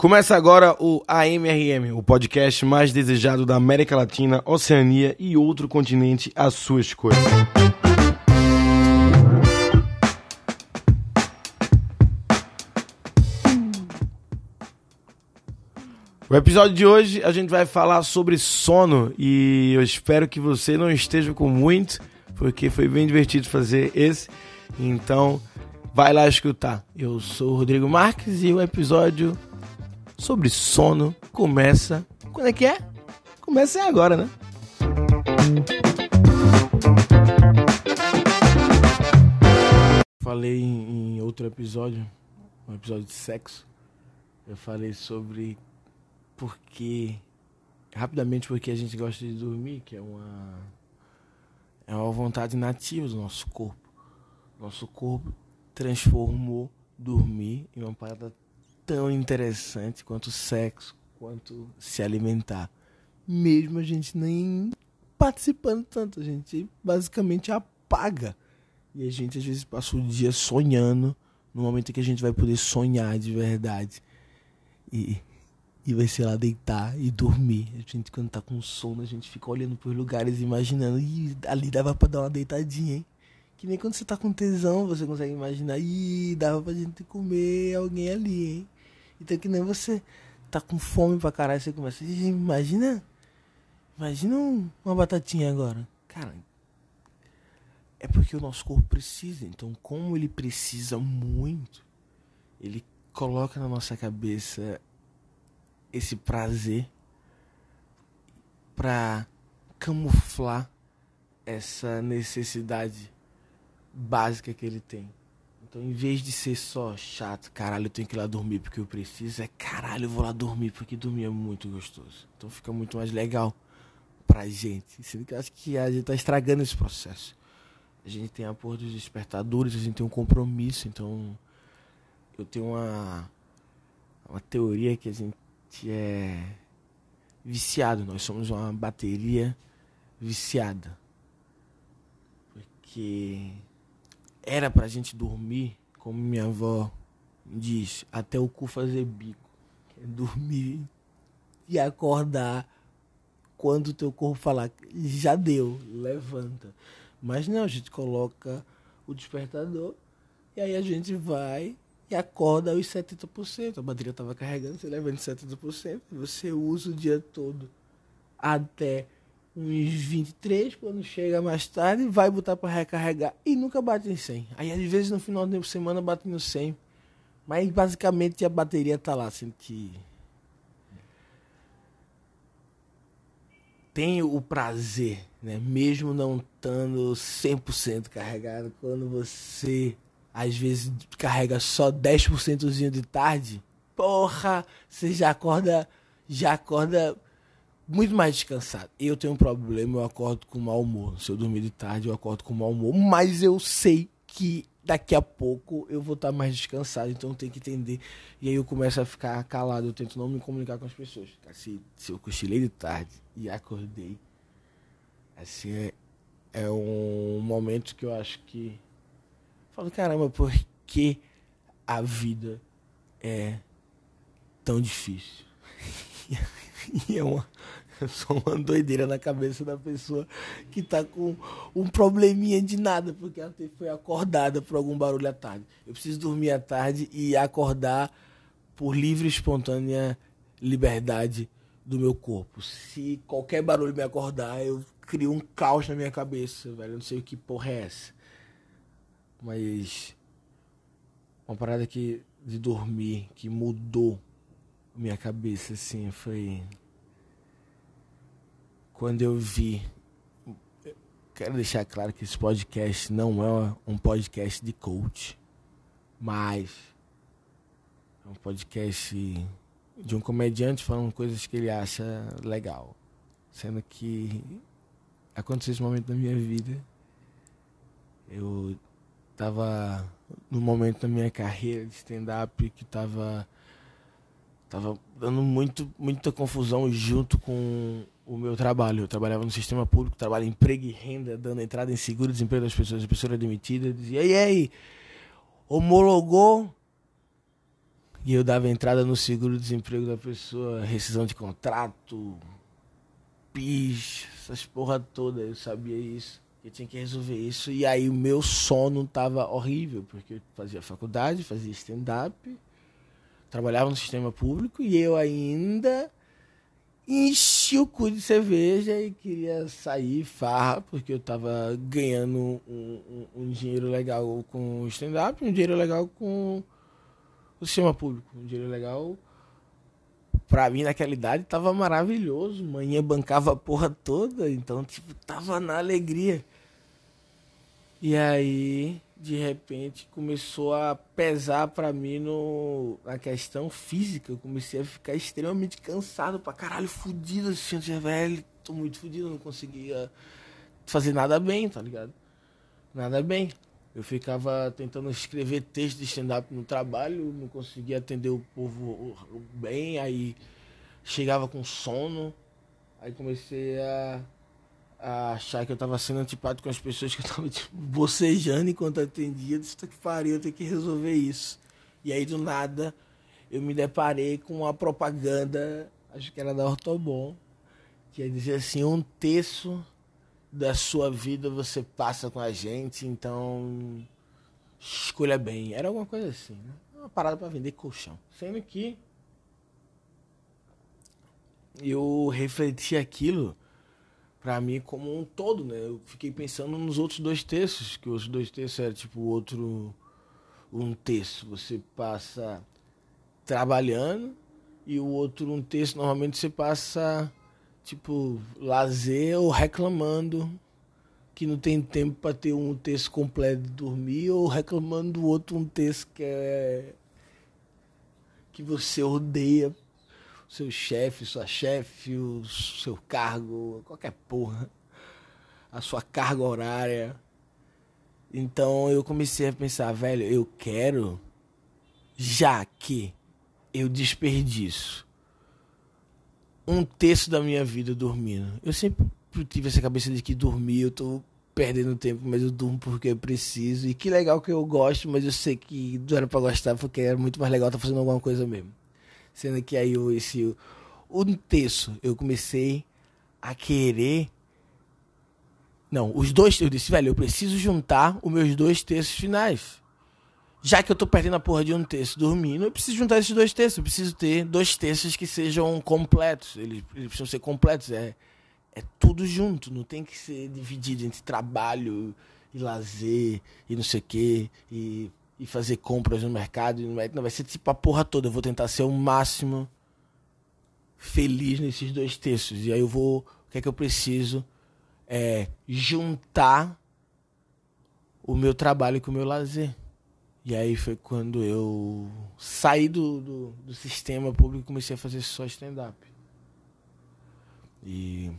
Começa agora o AMRM, o podcast mais desejado da América Latina, Oceania e outro continente à sua escolha. O episódio de hoje a gente vai falar sobre sono e eu espero que você não esteja com muito, porque foi bem divertido fazer esse. Então, vai lá escutar. Eu sou o Rodrigo Marques e o episódio sobre sono começa. Quando é que é? Começa agora, né? Falei em outro episódio, um episódio de sexo. Eu falei sobre porque rapidamente porque a gente gosta de dormir, que é uma é uma vontade nativa do nosso corpo. Nosso corpo transformou dormir em uma parada tão interessante quanto sexo, quanto se alimentar. Mesmo a gente nem participando tanto, a gente basicamente apaga. E a gente às vezes passa o dia sonhando no momento em que a gente vai poder sonhar de verdade. E, e vai ser lá deitar e dormir. A gente, quando tá com sono, a gente fica olhando por lugares, imaginando. E ali dava pra dar uma deitadinha, hein? Que nem quando você tá com tesão, você consegue imaginar. Ih, dava pra gente comer alguém ali, hein? Então que nem você tá com fome pra caralho, você começa. Imagina. Imagina uma batatinha agora. Cara. É porque o nosso corpo precisa. Então, como ele precisa muito, ele coloca na nossa cabeça esse prazer para camuflar essa necessidade básica que ele tem. Então, em vez de ser só chato, caralho, eu tenho que ir lá dormir porque eu preciso, é caralho, eu vou lá dormir porque dormir é muito gostoso. Então fica muito mais legal pra gente. Sendo que acho que a gente tá estragando esse processo. A gente tem a porra dos despertadores, a gente tem um compromisso, então eu tenho uma uma teoria que a gente é viciado, nós somos uma bateria viciada. Porque era pra gente dormir, como minha avó diz, até o cu fazer bico. É dormir e acordar quando o teu corpo falar, já deu, levanta. Mas não, a gente coloca o despertador e aí a gente vai e acorda aos 70%. A bateria estava carregando, você levanta 70%, você usa o dia todo até uns 23, quando chega mais tarde, vai botar para recarregar e nunca bate em 100. Aí às vezes no final da semana bate no 100. Mas basicamente a bateria tá lá, assim que tem o prazer, né? Mesmo não estando 100% carregado, quando você às vezes carrega só 10% de tarde, porra, você já acorda já acorda muito mais descansado. Eu tenho um problema, eu acordo com mau humor. Se eu dormir de tarde, eu acordo com mau humor. Mas eu sei que daqui a pouco eu vou estar mais descansado, então tenho que entender. E aí eu começo a ficar calado, eu tento não me comunicar com as pessoas. Se, se eu cochilei de tarde e acordei, assim, é, é um momento que eu acho que. Falo, caramba, por que a vida é tão difícil? e é uma, só uma doideira na cabeça da pessoa que tá com um probleminha de nada, porque ela foi acordada por algum barulho à tarde. Eu preciso dormir à tarde e acordar por livre e espontânea liberdade do meu corpo. Se qualquer barulho me acordar, eu crio um caos na minha cabeça, velho. Eu não sei o que porra é essa. Mas uma parada que de dormir que mudou minha cabeça assim foi quando eu vi. Quero deixar claro que esse podcast não é um podcast de coach, mas é um podcast de um comediante falando coisas que ele acha legal. Sendo que aconteceu esse momento na minha vida. Eu tava no momento da minha carreira de stand-up que tava tava dando muito, muita confusão junto com o meu trabalho. Eu trabalhava no sistema público, trabalho em emprego e renda, dando entrada em seguro desemprego das pessoas. A pessoa era demitida, dizia, e aí, homologou? E eu dava entrada no seguro-desemprego da pessoa, rescisão de contrato, PIS, essas porra toda, eu sabia isso. Eu tinha que resolver isso. E aí o meu sono tava horrível, porque eu fazia faculdade, fazia stand-up, trabalhava no sistema público e eu ainda enchi o cu de cerveja e queria sair farra, porque eu tava ganhando um, um, um dinheiro legal com o stand-up, um dinheiro legal com o sistema público, um dinheiro legal. Pra mim, naquela idade, tava maravilhoso. Manhã bancava a porra toda, então, tipo, tava na alegria. E aí, de repente, começou a pesar para mim no, na questão física. Eu comecei a ficar extremamente cansado pra caralho, fudido, assim, velho, tô muito fudido, não conseguia fazer nada bem, tá ligado? Nada bem. Eu ficava tentando escrever texto de stand-up no trabalho, não conseguia atender o povo bem, aí chegava com sono, aí comecei a a achar que eu tava sendo antipático com as pessoas que eu tava tipo, bocejando enquanto atendia. Disse, que pariu, eu tenho que resolver isso. E aí do nada eu me deparei com uma propaganda, acho que era da Ortobon, que ia dizer assim, um terço da sua vida você passa com a gente, então escolha bem. Era alguma coisa assim, né? Uma parada para vender colchão. Sendo que eu refleti aquilo para mim como um todo, né? Eu fiquei pensando nos outros dois terços, que os dois terços era tipo outro um terço você passa trabalhando e o outro um terço normalmente você passa tipo lazer ou reclamando que não tem tempo para ter um terço completo de dormir ou reclamando do outro um terço que é que você odeia seu chefe, sua chefe, o seu cargo, qualquer porra, a sua carga horária. Então eu comecei a pensar, velho, eu quero, já que eu desperdiço um terço da minha vida dormindo. Eu sempre tive essa cabeça de que dormir eu tô perdendo tempo, mas eu durmo porque eu preciso. E que legal que eu gosto, mas eu sei que não era pra gostar porque era muito mais legal estar tá fazendo alguma coisa mesmo. Sendo que aí esse um terço eu comecei a querer. Não, os dois, eu disse, velho, eu preciso juntar os meus dois terços finais. Já que eu tô perdendo a porra de um terço dormindo, eu preciso juntar esses dois terços. Eu preciso ter dois terços que sejam completos. Eles, eles precisam ser completos. É, é tudo junto. Não tem que ser dividido entre trabalho e lazer e não sei o quê. E e fazer compras no mercado. Não vai ser tipo a porra toda. Eu vou tentar ser o máximo feliz nesses dois textos. E aí eu vou. O que é que eu preciso? É juntar o meu trabalho com o meu lazer. E aí foi quando eu saí do, do, do sistema público e comecei a fazer só stand-up. E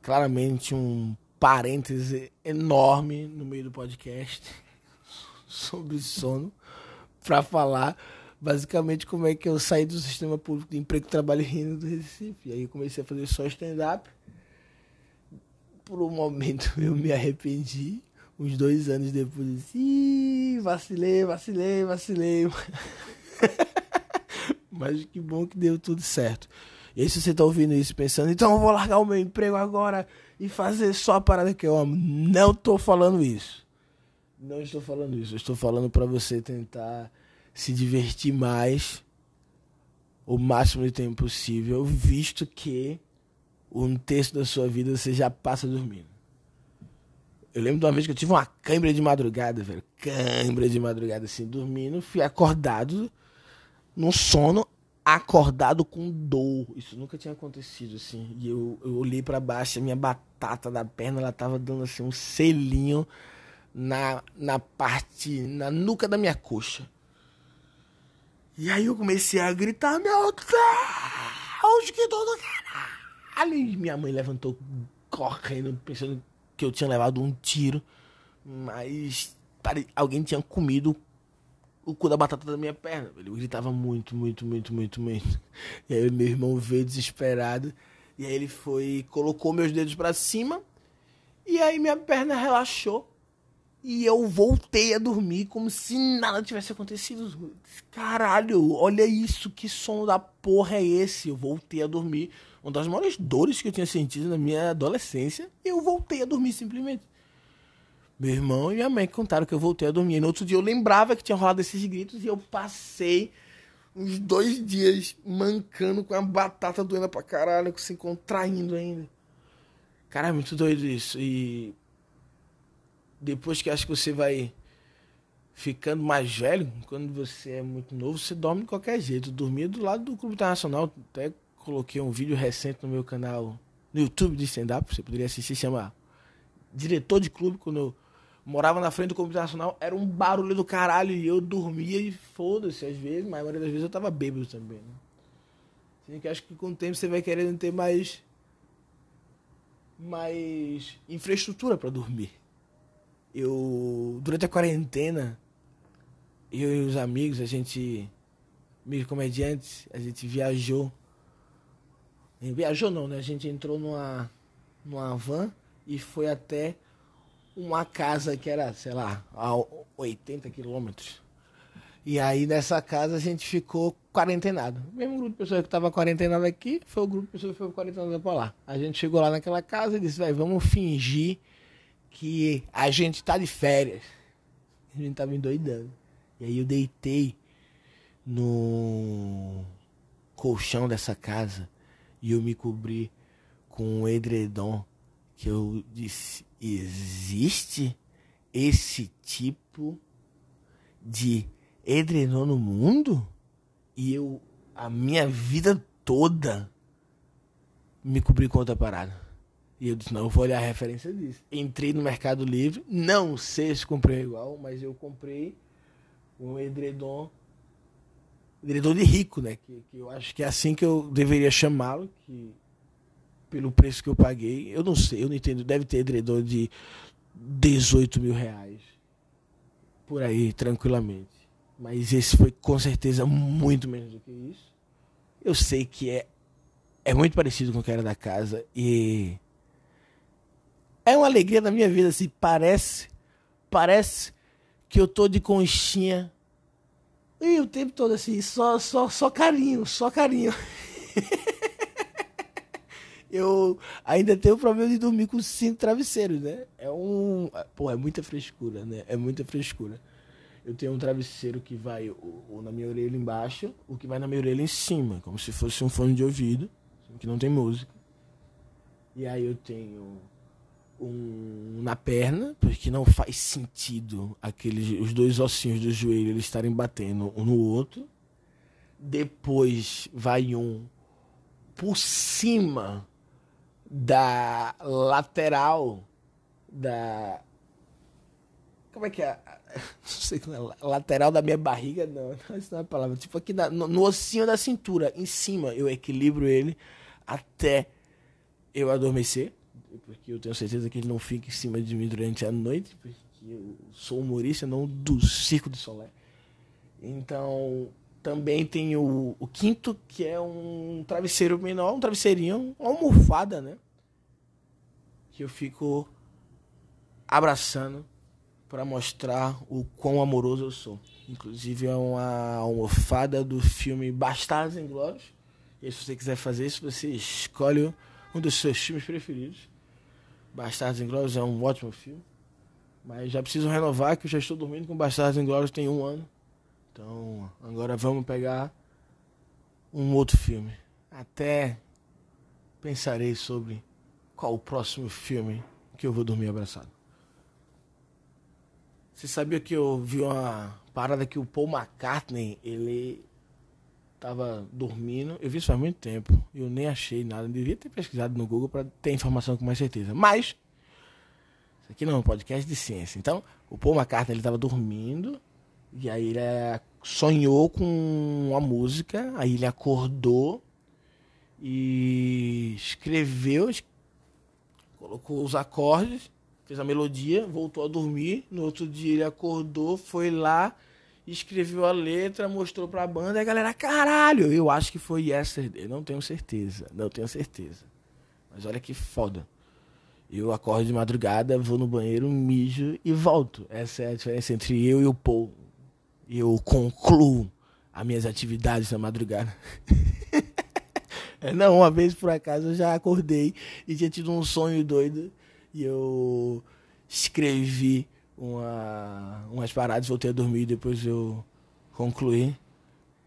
claramente um parêntese enorme no meio do podcast sobre sono para falar basicamente como é que eu saí do sistema público de emprego, trabalho e renda do Recife. E aí comecei a fazer só stand-up. Por um momento eu me arrependi. Uns dois anos depois, eu disse, vacilei, vacilei, vacilei. Mas que bom que deu tudo certo. E aí, se você tá ouvindo isso pensando, então eu vou largar o meu emprego agora e fazer só a parada que eu amo. Não tô falando isso. Não estou falando isso. Estou falando para você tentar se divertir mais o máximo de tempo possível, visto que um terço da sua vida você já passa dormindo. Eu lembro de uma vez que eu tive uma câimbra de madrugada, velho. Câimbra de madrugada, assim, dormindo. Fui acordado no sono, acordado com dor. Isso nunca tinha acontecido, assim. E eu, eu olhei para baixo, a minha batata da perna, ela tava dando, assim, um selinho na, na parte, na nuca da minha coxa. E aí eu comecei a gritar, meu Deus, que dor do caralho. Minha mãe levantou correndo, pensando que eu tinha levado um tiro. Mas alguém tinha comido o cu da batata da minha perna. Ele gritava muito, muito, muito, muito, muito. E aí meu irmão veio desesperado. E aí ele foi, colocou meus dedos para cima. E aí minha perna relaxou. E eu voltei a dormir como se nada tivesse acontecido. Caralho, olha isso, que som da porra é esse? Eu voltei a dormir. Uma das maiores dores que eu tinha sentido na minha adolescência, eu voltei a dormir simplesmente. Meu irmão e minha mãe contaram que eu voltei a dormir. E no outro dia eu lembrava que tinha rolado esses gritos e eu passei uns dois dias mancando com a batata doendo pra caralho, se contraindo ainda. Cara, é muito doido isso. E depois que acho que você vai ficando mais velho, quando você é muito novo, você dorme de qualquer jeito. Dormia do lado do Clube Internacional. Até coloquei um vídeo recente no meu canal no YouTube de stand-up, você poderia assistir, chama Diretor de Clube, quando eu morava na frente do Clube Internacional, era um barulho do caralho e eu dormia e foda-se às vezes, mas a maioria das vezes eu tava bêbado também, né? Assim que acho que com o tempo você vai querendo ter mais mais infraestrutura para dormir. Eu durante a quarentena eu e os amigos, a gente meio comediantes, a gente viajou. Viajou não, né? A gente entrou numa numa van e foi até uma casa que era, sei lá, a 80 quilômetros. E aí nessa casa a gente ficou quarentenado. O mesmo grupo de pessoas que estava quarentenado aqui foi o grupo de pessoas que foi quarentenado para lá. A gente chegou lá naquela casa e disse, vai, vamos fingir que a gente tá de férias. A gente tava endoidando. E aí eu deitei no colchão dessa casa e eu me cobri com um edredom que eu disse: existe esse tipo de edredom no mundo? E eu, a minha vida toda, me cobri com outra parada. E eu disse: não, eu vou olhar a referência disso. Entrei no Mercado Livre, não sei se comprei igual, mas eu comprei um edredom. Edredom de rico, né? Que, que eu acho que é assim que eu deveria chamá-lo. Que pelo preço que eu paguei. Eu não sei, eu não entendo. Deve ter edredom de 18 mil reais. Por aí, tranquilamente. Mas esse foi com certeza muito menos do que isso. Eu sei que é, é muito parecido com o que era da casa. E é uma alegria na minha vida, assim. Parece, parece que eu tô de conchinha. E o tempo todo assim, só, só, só carinho, só carinho. eu ainda tenho o problema de dormir com cinco travesseiros, né? É um. Pô, é muita frescura, né? É muita frescura. Eu tenho um travesseiro que vai ou, na minha orelha embaixo, o que vai na minha orelha em cima, como se fosse um fone de ouvido, que não tem música. E aí eu tenho um na perna, porque não faz sentido aqueles os dois ossinhos do joelho eles estarem batendo um no outro. Depois vai um por cima da lateral da. Como é que é? Não sei como é. Lateral da minha barriga, não. Isso não é a palavra. Tipo aqui na, no, no ossinho da cintura, em cima, eu equilibro ele até eu adormecer. Porque eu tenho certeza que ele não fica em cima de mim durante a noite. Porque eu sou humorista, não do Circo de Solé. Então, também tem o, o quinto, que é um travesseiro menor, um travesseirinho, uma almofada, né? Que eu fico abraçando para mostrar o quão amoroso eu sou. Inclusive é uma almofada do filme Bastardos Inglórios. E se você quiser fazer isso, você escolhe um dos seus filmes preferidos. Bastardos Inglórios é um ótimo filme. Mas já preciso renovar que eu já estou dormindo com Bastardos Inglórios tem um ano. Então, agora vamos pegar um outro filme. Até pensarei sobre qual o próximo filme que eu vou dormir abraçado. Você sabia que eu vi uma parada que o Paul McCartney, ele tava dormindo. Eu vi isso faz muito tempo. Eu nem achei nada. Devia ter pesquisado no Google para ter informação com mais certeza. Mas isso aqui não é um podcast de ciência. Então, o Paul McCartney ele tava dormindo e aí ele é, sonhou com uma música, aí ele acordou e escreveu, colocou os acordes, fez a melodia, voltou a dormir. No outro dia ele acordou, foi lá, escreveu a letra, mostrou pra banda e a galera, caralho, eu acho que foi Yesterday. Não tenho certeza, não tenho certeza. Mas olha que foda. Eu acordo de madrugada, vou no banheiro, mijo e volto. Essa é a diferença entre eu e o Paul. Eu concluo as minhas atividades na madrugada. Não, uma vez por acaso eu já acordei e tinha tido um sonho doido e eu escrevi uma, umas paradas, voltei a dormir depois eu concluí,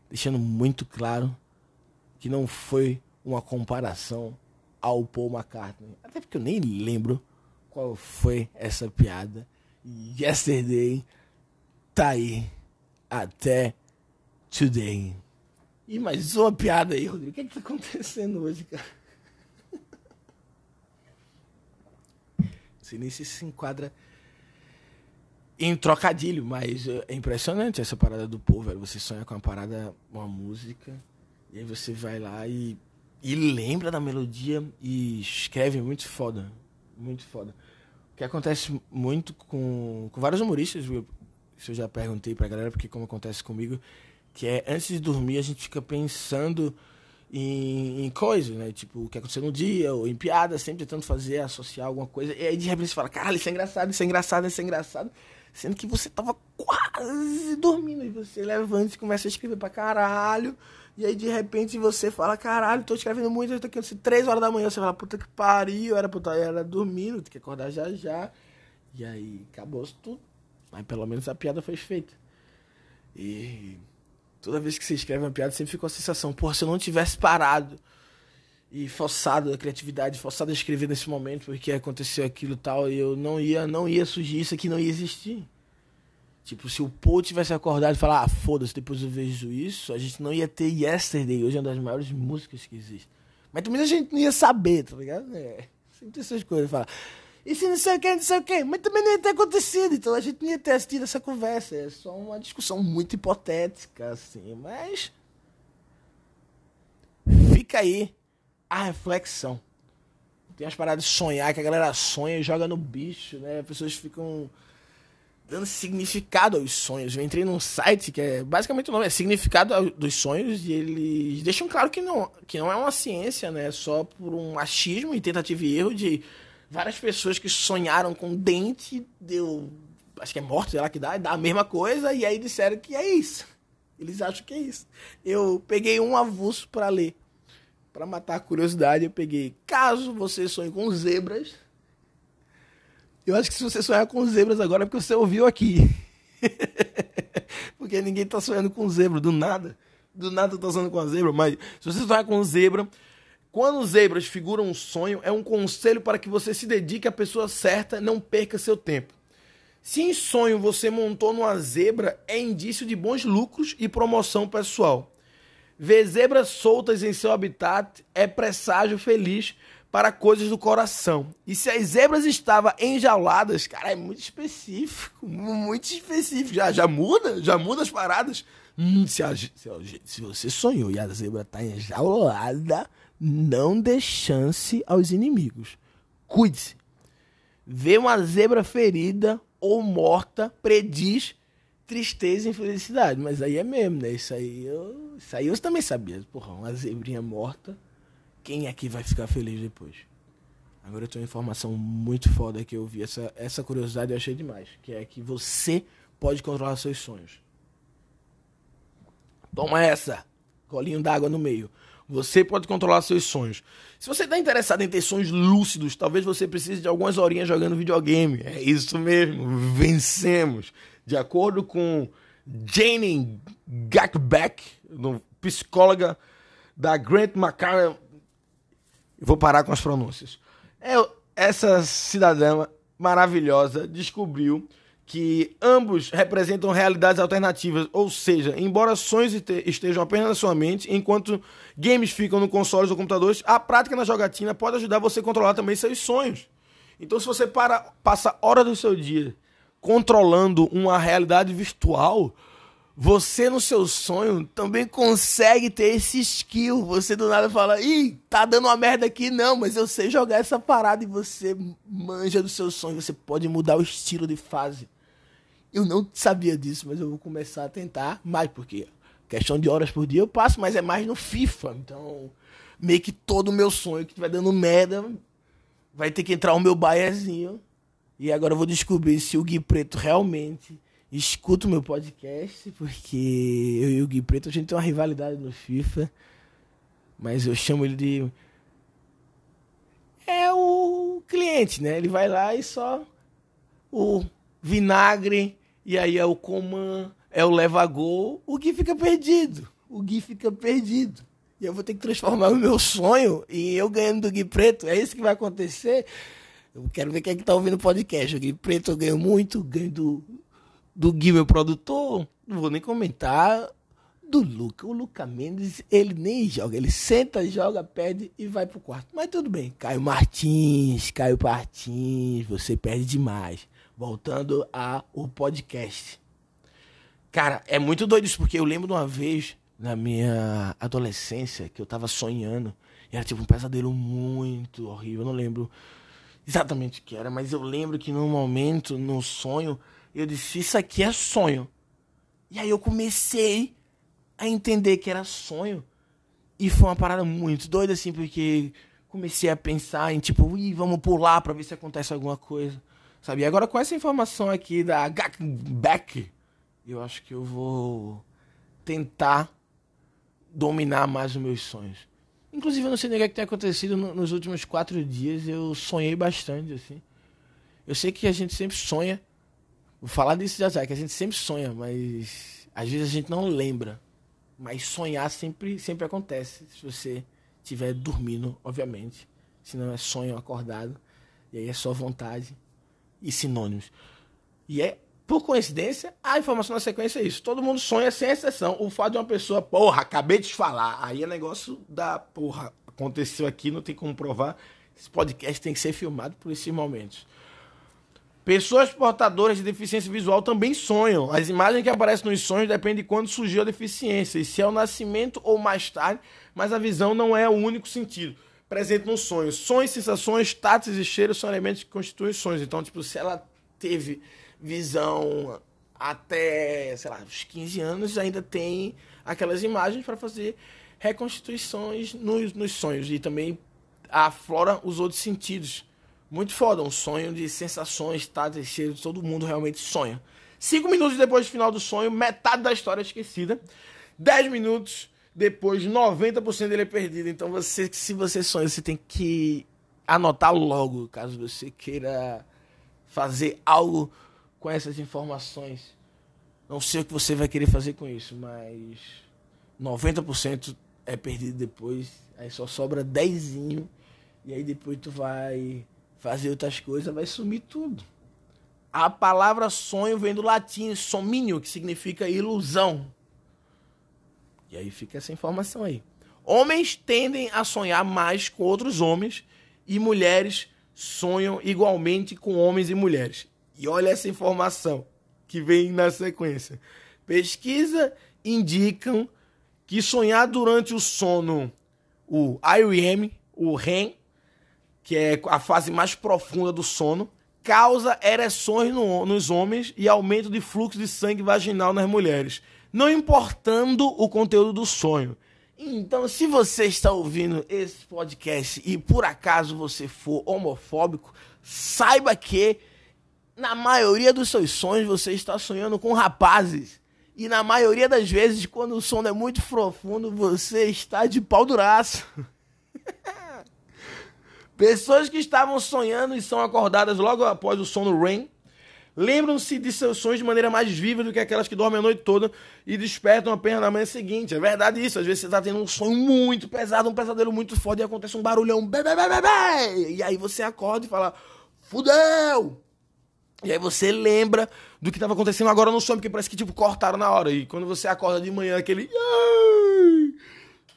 deixando muito claro que não foi uma comparação ao Paul McCartney. Até porque eu nem lembro qual foi essa piada. Yesterday tá aí até today. E mais uma piada aí, Rodrigo. O que é que tá acontecendo hoje, cara? Não sei nem se se enquadra em trocadilho, mas é impressionante essa parada do povo, velho. Você sonha com uma parada, uma música, e aí você vai lá e, e lembra da melodia e escreve muito foda. Muito foda. O que acontece muito com, com vários humoristas, isso eu já perguntei pra galera, porque como acontece comigo, que é antes de dormir a gente fica pensando em, em coisas, né? Tipo, o que aconteceu no dia, ou em piada, sempre tentando fazer, associar alguma coisa. E aí de repente você fala, caralho, isso é engraçado, isso é engraçado, isso é engraçado. Sendo que você tava quase dormindo. E você levanta e começa a escrever pra caralho. E aí de repente você fala, caralho, tô escrevendo muito, eu tô aqui assim, 3 horas da manhã. Você fala, puta que pariu, era, puta, era dormindo, tem que acordar já já. E aí acabou tudo. Mas pelo menos a piada foi feita. E toda vez que você escreve uma piada, sempre fica a sensação, porra, se eu não tivesse parado e forçado a criatividade, forçado a escrever nesse momento, porque aconteceu aquilo tal, e eu não ia, não ia surgir isso aqui, não ia existir. Tipo, se o Paul tivesse acordado e falar, ah, foda-se, depois eu vejo isso, a gente não ia ter Yesterday, hoje é uma das maiores músicas que existe. Mas também a gente não ia saber, tá ligado? É, sempre tem essas coisas, fala, e se não sei o que, não sei o que, mas também não ia ter acontecido, então a gente não ia ter assistido essa conversa, é só uma discussão muito hipotética, assim, mas... Fica aí a reflexão. Tem as paradas de sonhar, que a galera sonha e joga no bicho, né? As pessoas ficam dando significado aos sonhos. Eu entrei num site que é basicamente o nome é Significado dos Sonhos e eles deixam claro que não, que não é uma ciência, né? Só por um achismo e tentativa e erro de várias pessoas que sonharam com dente, deu. Acho que é morte, sei lá que dá, dá a mesma coisa, e aí disseram que é isso. Eles acham que é isso. Eu peguei um avulso para ler para matar a curiosidade, eu peguei. Caso você sonhe com zebras. Eu acho que se você sonhar com zebras agora é porque você ouviu aqui. porque ninguém tá sonhando com zebra, do nada. Do nada tô sonhando com a zebra, mas se você sonhar com zebra, quando zebras figuram um sonho, é um conselho para que você se dedique à pessoa certa, não perca seu tempo. Se em sonho você montou numa zebra, é indício de bons lucros e promoção pessoal. Ver zebras soltas em seu habitat é presságio feliz para coisas do coração. E se as zebras estavam enjauladas, cara, é muito específico, muito específico. Já, já muda, já muda as paradas. Hum, se, a, se, se, você sonhou e a zebra está enjaulada, não dê chance aos inimigos. Cuide-se. Ver uma zebra ferida ou morta prediz tristeza e infelicidade. Mas aí é mesmo, né? Isso aí eu, isso aí eu também sabia. Porra, uma zebrinha morta, quem é que vai ficar feliz depois? Agora eu tenho uma informação muito foda que eu vi. Essa, essa curiosidade eu achei demais. Que é que você pode controlar seus sonhos. Toma essa! Colinho d'água no meio. Você pode controlar seus sonhos. Se você está interessado em ter sonhos lúcidos, talvez você precise de algumas horinhas jogando videogame. É isso mesmo, vencemos. De acordo com Jane Gackbeck, psicóloga da Grant McCarran, vou parar com as pronúncias. É, essa cidadã maravilhosa descobriu que ambos representam realidades alternativas, ou seja, embora sonhos estejam apenas na sua mente, enquanto games ficam no console ou computadores, a prática na jogatina pode ajudar você a controlar também seus sonhos. Então, se você para, passa horas do seu dia controlando uma realidade virtual, você no seu sonho também consegue ter esse skill. Você do nada fala, ih, tá dando uma merda aqui, não, mas eu sei jogar essa parada e você manja do seu sonho. Você pode mudar o estilo de fase. Eu não sabia disso, mas eu vou começar a tentar mais, porque questão de horas por dia eu passo, mas é mais no FIFA. Então, meio que todo o meu sonho que estiver dando merda, vai ter que entrar o meu baiazinho. E agora eu vou descobrir se o Gui Preto realmente escuta o meu podcast, porque eu e o Gui Preto a gente tem uma rivalidade no FIFA. Mas eu chamo ele de. É o cliente, né? Ele vai lá e só o vinagre, e aí é o comando, é o leva-gol. O Gui fica perdido. O Gui fica perdido. E eu vou ter que transformar o meu sonho em eu ganhando do Gui Preto. É isso que vai acontecer. Eu quero ver quem é que tá ouvindo o podcast. O Gui Preto eu ganho muito, ganho do, do Gui, meu produtor. Não vou nem comentar. Do Luca. O Luca Mendes, ele nem joga. Ele senta, joga, perde e vai pro quarto. Mas tudo bem. Caio Martins, Caio Martins, você perde demais. Voltando ao podcast. Cara, é muito doido isso, porque eu lembro de uma vez na minha adolescência que eu tava sonhando. E era tipo um pesadelo muito horrível. Eu não lembro exatamente o que era, mas eu lembro que num momento, no sonho, eu disse: Isso aqui é sonho. E aí eu comecei a entender que era sonho. E foi uma parada muito doida, assim, porque comecei a pensar em tipo, Ih, vamos pular pra ver se acontece alguma coisa. Sabe? E agora com essa informação aqui da Back, eu acho que eu vou tentar dominar mais os meus sonhos. Inclusive, eu não sei nem o que é tem acontecido nos últimos quatro dias. Eu sonhei bastante, assim. Eu sei que a gente sempre sonha. Vou falar disso já já, que a gente sempre sonha, mas às vezes a gente não lembra. Mas sonhar sempre, sempre acontece. Se você estiver dormindo, obviamente. Se não é sonho acordado. E aí é só vontade e sinônimos. E é por coincidência, a informação na sequência é isso. Todo mundo sonha sem exceção. O fato de uma pessoa, porra, acabei de falar. Aí é negócio da porra. Aconteceu aqui, não tem como provar. Esse podcast tem que ser filmado por esses momentos. Pessoas portadoras de deficiência visual também sonham. As imagens que aparecem nos sonhos dependem de quando surgiu a deficiência, e se é o nascimento ou mais tarde, mas a visão não é o único sentido presente no sonho. Sonhos, sensações, tatos e cheiros são elementos que constituem sonhos. Então, tipo, se ela teve visão até, sei lá, os 15 anos, ainda tem aquelas imagens para fazer reconstituições nos, nos sonhos e também aflora os outros sentidos. Muito foda, um sonho de sensações, estados, cheiros, todo mundo realmente sonha. Cinco minutos depois do final do sonho, metade da história é esquecida. Dez minutos depois, 90% dele é perdido. Então, você, se você sonha, você tem que anotar logo, caso você queira fazer algo com essas informações. Não sei o que você vai querer fazer com isso, mas 90% é perdido depois. Aí só sobra 10 e aí depois tu vai fazer outras coisas, vai sumir tudo. A palavra sonho vem do latim sominio, que significa ilusão. E aí fica essa informação aí. Homens tendem a sonhar mais com outros homens e mulheres sonham igualmente com homens e mulheres. E olha essa informação que vem na sequência. Pesquisa indicam que sonhar durante o sono, o IREM, o REM, que é a fase mais profunda do sono, causa ereções no, nos homens e aumento de fluxo de sangue vaginal nas mulheres, não importando o conteúdo do sonho. Então, se você está ouvindo esse podcast e por acaso você for homofóbico, saiba que na maioria dos seus sonhos você está sonhando com rapazes. E na maioria das vezes, quando o sono é muito profundo, você está de pau duraço. Pessoas que estavam sonhando e são acordadas logo após o sono REM lembram-se de seus sonhos de maneira mais viva do que aquelas que dormem a noite toda e despertam apenas na manhã seguinte. É verdade isso. Às vezes você está tendo um sonho muito pesado, um pesadelo muito forte e acontece um barulhão. Bê, bê, bê, e aí você acorda e fala: Fudeu! E aí você lembra do que estava acontecendo agora no sonho, porque parece que, tipo, cortaram na hora. E quando você acorda de manhã, aquele...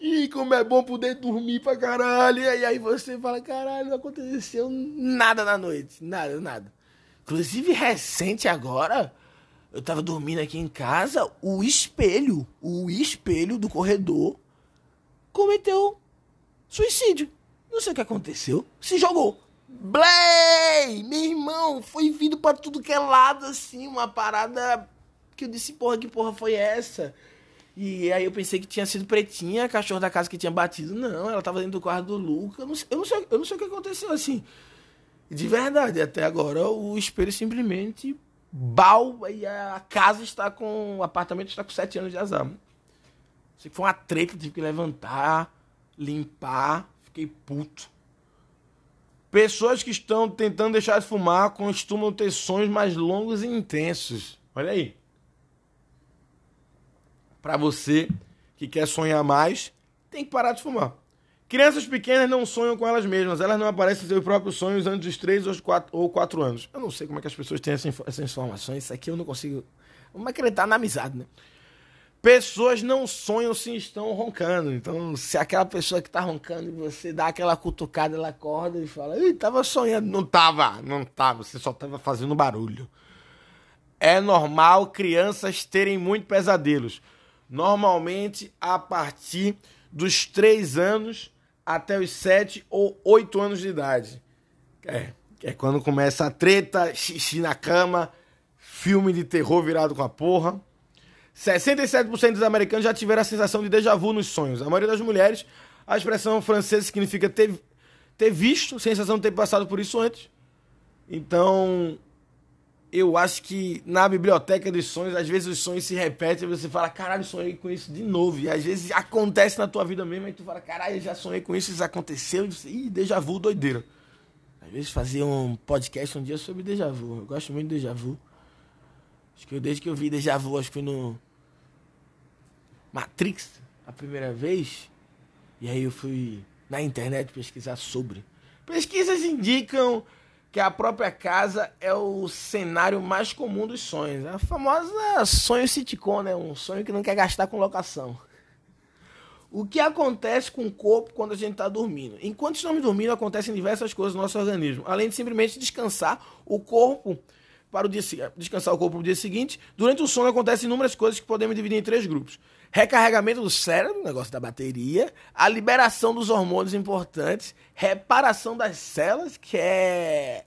E como é bom poder dormir pra caralho. E aí você fala, caralho, não aconteceu nada na noite. Nada, nada. Inclusive, recente agora, eu tava dormindo aqui em casa, o espelho, o espelho do corredor cometeu suicídio. Não sei o que aconteceu. Se jogou. Blay! Meu irmão, foi vindo pra tudo que é lado, assim, uma parada que eu disse, porra, que porra foi essa? E aí eu pensei que tinha sido pretinha, cachorro da casa que tinha batido. Não, ela tava dentro do quarto do Luca. Eu não, sei, eu não sei, eu não sei o que aconteceu, assim. De verdade, até agora o espelho simplesmente bal e a casa está com. O apartamento está com sete anos de azar. Isso foi uma treta, tive que levantar, limpar, fiquei puto. Pessoas que estão tentando deixar de fumar costumam ter sonhos mais longos e intensos. Olha aí. Para você que quer sonhar mais, tem que parar de fumar. Crianças pequenas não sonham com elas mesmas, elas não aparecem em seus próprios sonhos antes dos 3 ou 4, ou 4 anos. Eu não sei como é que as pessoas têm essa, informações, isso aqui eu não consigo. Vamos acreditar na amizade, né? Pessoas não sonham se estão roncando. Então, se aquela pessoa que está roncando e você dá aquela cutucada, ela acorda e fala: Ih, tava sonhando. Não tava, não tava, você só tava fazendo barulho. É normal crianças terem muito pesadelos. Normalmente a partir dos 3 anos até os 7 ou 8 anos de idade. É, é quando começa a treta, xixi na cama, filme de terror virado com a porra. 67% dos americanos já tiveram a sensação de déjà vu nos sonhos. A maioria das mulheres, a expressão francesa significa ter, ter visto, sensação de ter passado por isso antes. Então, eu acho que na biblioteca dos sonhos, às vezes os sonhos se repetem e você fala, caralho, sonhei com isso de novo. E às vezes acontece na tua vida mesmo, e tu fala, caralho, já sonhei com isso, isso aconteceu. E você, ih, déjà vu, doideira. Às vezes fazia um podcast um dia sobre déjà vu. Eu gosto muito de déjà vu. Acho que eu, desde que eu vi déjà vu, acho que foi no Matrix a primeira vez. E aí eu fui na internet pesquisar sobre. Pesquisas indicam que a própria casa é o cenário mais comum dos sonhos. A famosa sonho sitcom, né? Um sonho que não quer gastar com locação. O que acontece com o corpo quando a gente está dormindo? Enquanto estamos dormindo, acontecem diversas coisas no nosso organismo. Além de simplesmente descansar o corpo para o dia descansar o corpo no dia seguinte, durante o sono acontecem inúmeras coisas que podemos dividir em três grupos: recarregamento do cérebro, negócio da bateria, a liberação dos hormônios importantes, reparação das células, que é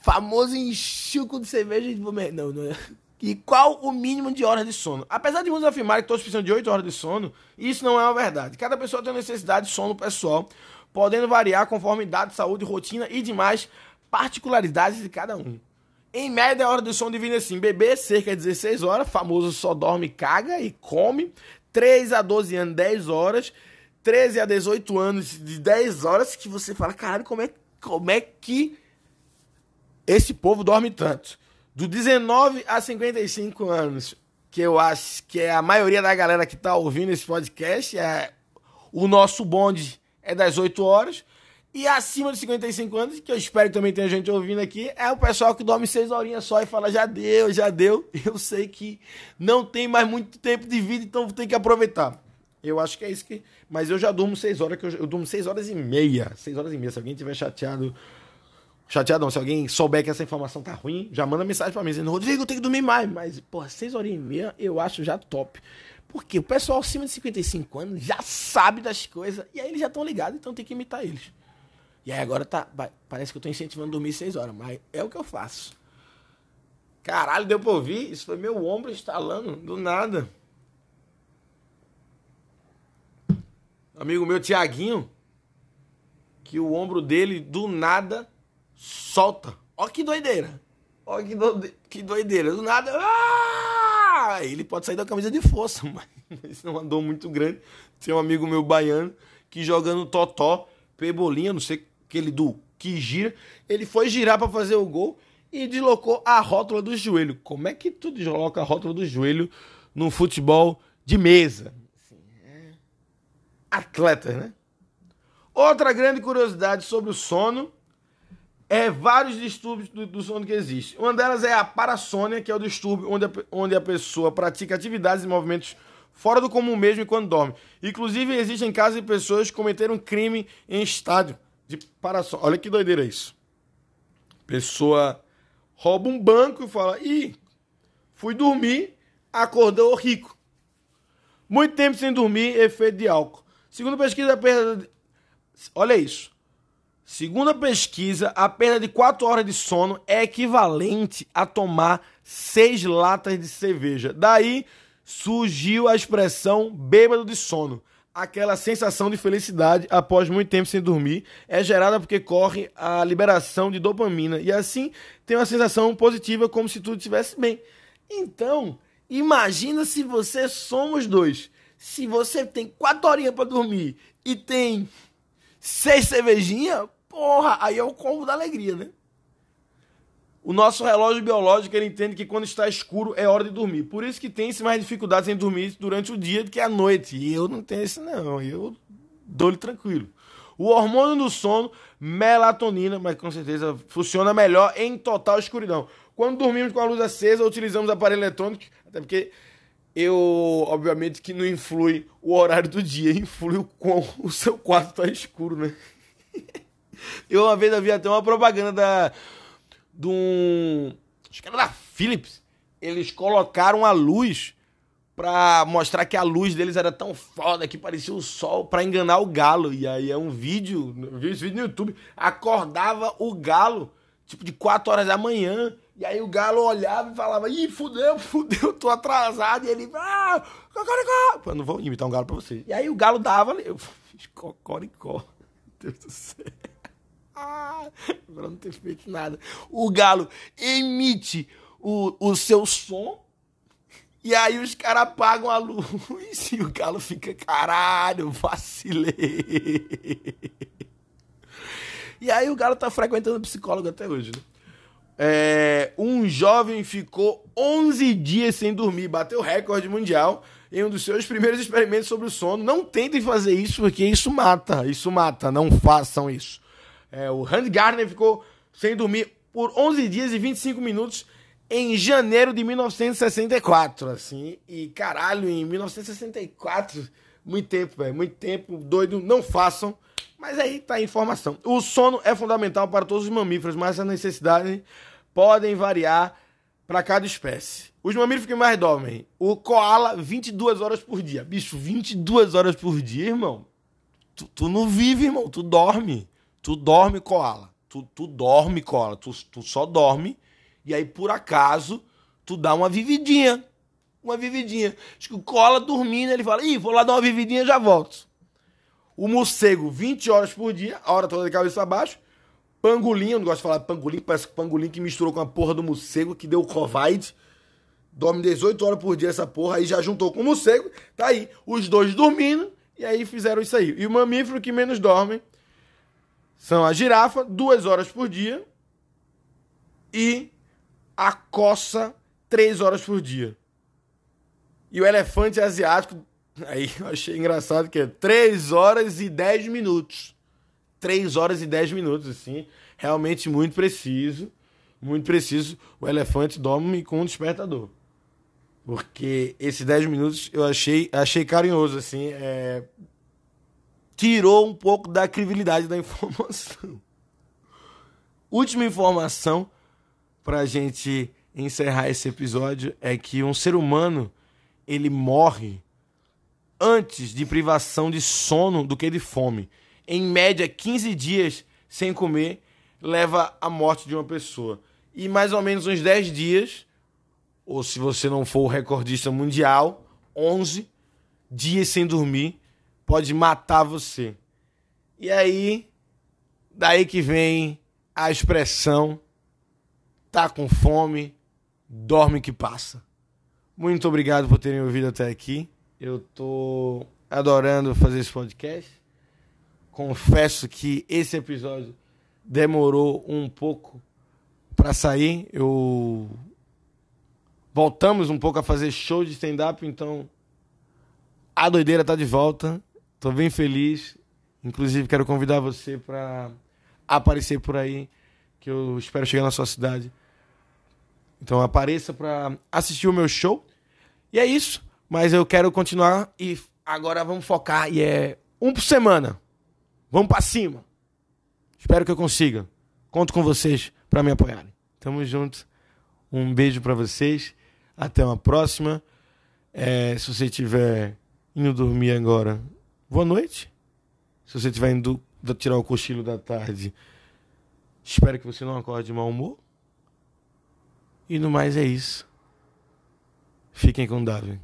famoso enxuco de cerveja de não, não é. E qual o mínimo de horas de sono? Apesar de muitos afirmarem que todos precisam de 8 horas de sono, isso não é uma verdade. Cada pessoa tem necessidade de sono pessoal, podendo variar conforme idade, saúde, rotina e demais particularidades de cada um. Em média, a hora do sono divide assim: bebê, cerca de 16 horas, famoso só dorme, caga e come. 3 a 12 anos, 10 horas. 13 a 18 anos, de 10 horas, que você fala, caralho, como é, como é que esse povo dorme tanto? Do 19 a 55 anos, que eu acho que é a maioria da galera que tá ouvindo esse podcast, é o nosso bonde é das 8 horas. E acima de 55 anos, que eu espero que também tenha gente ouvindo aqui, é o pessoal que dorme seis horinhas só e fala, já deu, já deu. Eu sei que não tem mais muito tempo de vida, então tem que aproveitar. Eu acho que é isso que. Mas eu já durmo seis horas, que eu, eu durmo seis horas e meia. Seis horas e meia. Se alguém tiver chateado. Chateado não, se alguém souber que essa informação tá ruim, já manda mensagem pra mim dizendo, Rodrigo, eu tenho que dormir mais. Mas, porra, seis horas e meia eu acho já top. Porque o pessoal acima de 55 anos já sabe das coisas. E aí eles já estão ligados, então tem que imitar eles. E aí agora tá. Parece que eu tô incentivando a dormir 6 horas, mas é o que eu faço. Caralho, deu pra ouvir? Isso foi meu ombro instalando, do nada. Amigo meu, Tiaguinho, que o ombro dele, do nada, solta. Ó que doideira. Ó que, do... que doideira. Do nada. Ah! Ele pode sair da camisa de força, mas isso não andou muito grande. Tem um amigo meu baiano que jogando totó, pebolinha, não sei aquele do que gira, ele foi girar para fazer o gol e deslocou a rótula do joelho. Como é que tu desloca a rótula do joelho no futebol de mesa? É... Atletas, né? Outra grande curiosidade sobre o sono é vários distúrbios do, do, sono que existem. Uma delas é a parassônia, que é o distúrbio onde a, onde a pessoa pratica atividades e movimentos fora do comum mesmo enquanto dorme. Inclusive, existem casos de pessoas que cometeram crime em estádio de paração. Olha que doideira isso. Pessoa rouba um banco e fala: Ih, fui dormir, acordou rico. Muito tempo sem dormir, efeito de álcool. Segundo pesquisa, a perda. De... Olha isso. Segundo a pesquisa, a perda de 4 horas de sono é equivalente a tomar 6 latas de cerveja. Daí surgiu a expressão bêbado de sono. Aquela sensação de felicidade após muito tempo sem dormir é gerada porque corre a liberação de dopamina e assim tem uma sensação positiva como se tudo estivesse bem. Então, imagina se você somos dois. Se você tem quatro horinhas para dormir e tem seis cervejinhas, porra, aí é o combo da alegria, né? O nosso relógio biológico ele entende que quando está escuro é hora de dormir. Por isso que tem-se mais dificuldades em dormir durante o dia do que à noite. E eu não tenho isso não, eu dou-lhe tranquilo. O hormônio do sono, melatonina, mas com certeza funciona melhor em total escuridão. Quando dormimos com a luz acesa, utilizamos aparelho eletrônico, até porque eu, obviamente, que não influi o horário do dia, influi o quão o seu quarto está escuro, né? Eu uma vez havia até uma propaganda da de um. Acho que era da Philips. Eles colocaram a luz pra mostrar que a luz deles era tão foda que parecia o sol pra enganar o galo. E aí é um vídeo, eu vi esse vídeo no YouTube, acordava o galo, tipo de 4 horas da manhã. E aí o galo olhava e falava, ih, fudeu, fudeu, tô atrasado. E ele, ah, cocoricó. Eu não vou imitar um galo pra você. E aí o galo dava, eu fiz cocoricó. Deus do céu. Pra não ter feito nada. O galo emite o, o seu som e aí os caras apagam a luz e o galo fica, caralho, vacilei. E aí o galo tá frequentando psicólogo até hoje, né? É, um jovem ficou 11 dias sem dormir, bateu recorde mundial em um dos seus primeiros experimentos sobre o sono. Não tentem fazer isso porque isso mata, isso mata, não façam isso. É, o Hans Gardner ficou sem dormir por 11 dias e 25 minutos em janeiro de 1964, assim. E caralho, em 1964, muito tempo, velho, muito tempo, doido, não façam. Mas aí tá a informação. O sono é fundamental para todos os mamíferos, mas as necessidades podem variar para cada espécie. Os mamíferos que mais dormem, o koala 22 horas por dia. Bicho, 22 horas por dia, irmão. Tu, tu não vive, irmão, tu dorme. Tu dorme, koala. Tu, tu dorme, koala. Tu, tu só dorme. E aí, por acaso, tu dá uma vividinha. Uma vividinha. Acho que o koala dormindo, ele fala: Ih, vou lá dar uma vividinha já volto. O morcego, 20 horas por dia, a hora toda de cabeça abaixo. Pangolim, eu não gosto de falar pangolim, parece que pangolim que misturou com a porra do morcego, que deu Covid. Dorme 18 horas por dia essa porra, aí já juntou com o morcego. Tá aí, os dois dormindo, e aí fizeram isso aí. E o mamífero que menos dorme são a girafa, duas horas por dia, e a coça, três horas por dia. E o elefante asiático, aí eu achei engraçado que é três horas e dez minutos. três horas e dez minutos, assim, realmente muito preciso, muito preciso. O elefante dorme com um despertador. Porque esses 10 minutos eu achei, achei carinhoso, assim, é, tirou um pouco da crivilidade da informação. Última informação para a gente encerrar esse episódio é que um ser humano ele morre antes de privação de sono do que de fome. Em média, 15 dias sem comer leva à morte de uma pessoa. E mais ou menos uns 10 dias, ou se você não for o recordista mundial, 11 dias sem dormir pode matar você. E aí, daí que vem a expressão tá com fome, dorme que passa. Muito obrigado por terem ouvido até aqui. Eu tô adorando fazer esse podcast. Confesso que esse episódio demorou um pouco para sair. Eu voltamos um pouco a fazer show de stand-up, então a doideira tá de volta. Tô bem feliz. Inclusive, quero convidar você para aparecer por aí, que eu espero chegar na sua cidade. Então, apareça para assistir o meu show. E é isso. Mas eu quero continuar e agora vamos focar. E é um por semana. Vamos para cima. Espero que eu consiga. Conto com vocês para me apoiarem. Tamo junto. Um beijo para vocês. Até uma próxima. É, se você estiver indo dormir agora, boa noite. Se você estiver indo tirar o cochilo da tarde, espero que você não acorde de mau humor. E no mais é isso. Fiquem com Davi.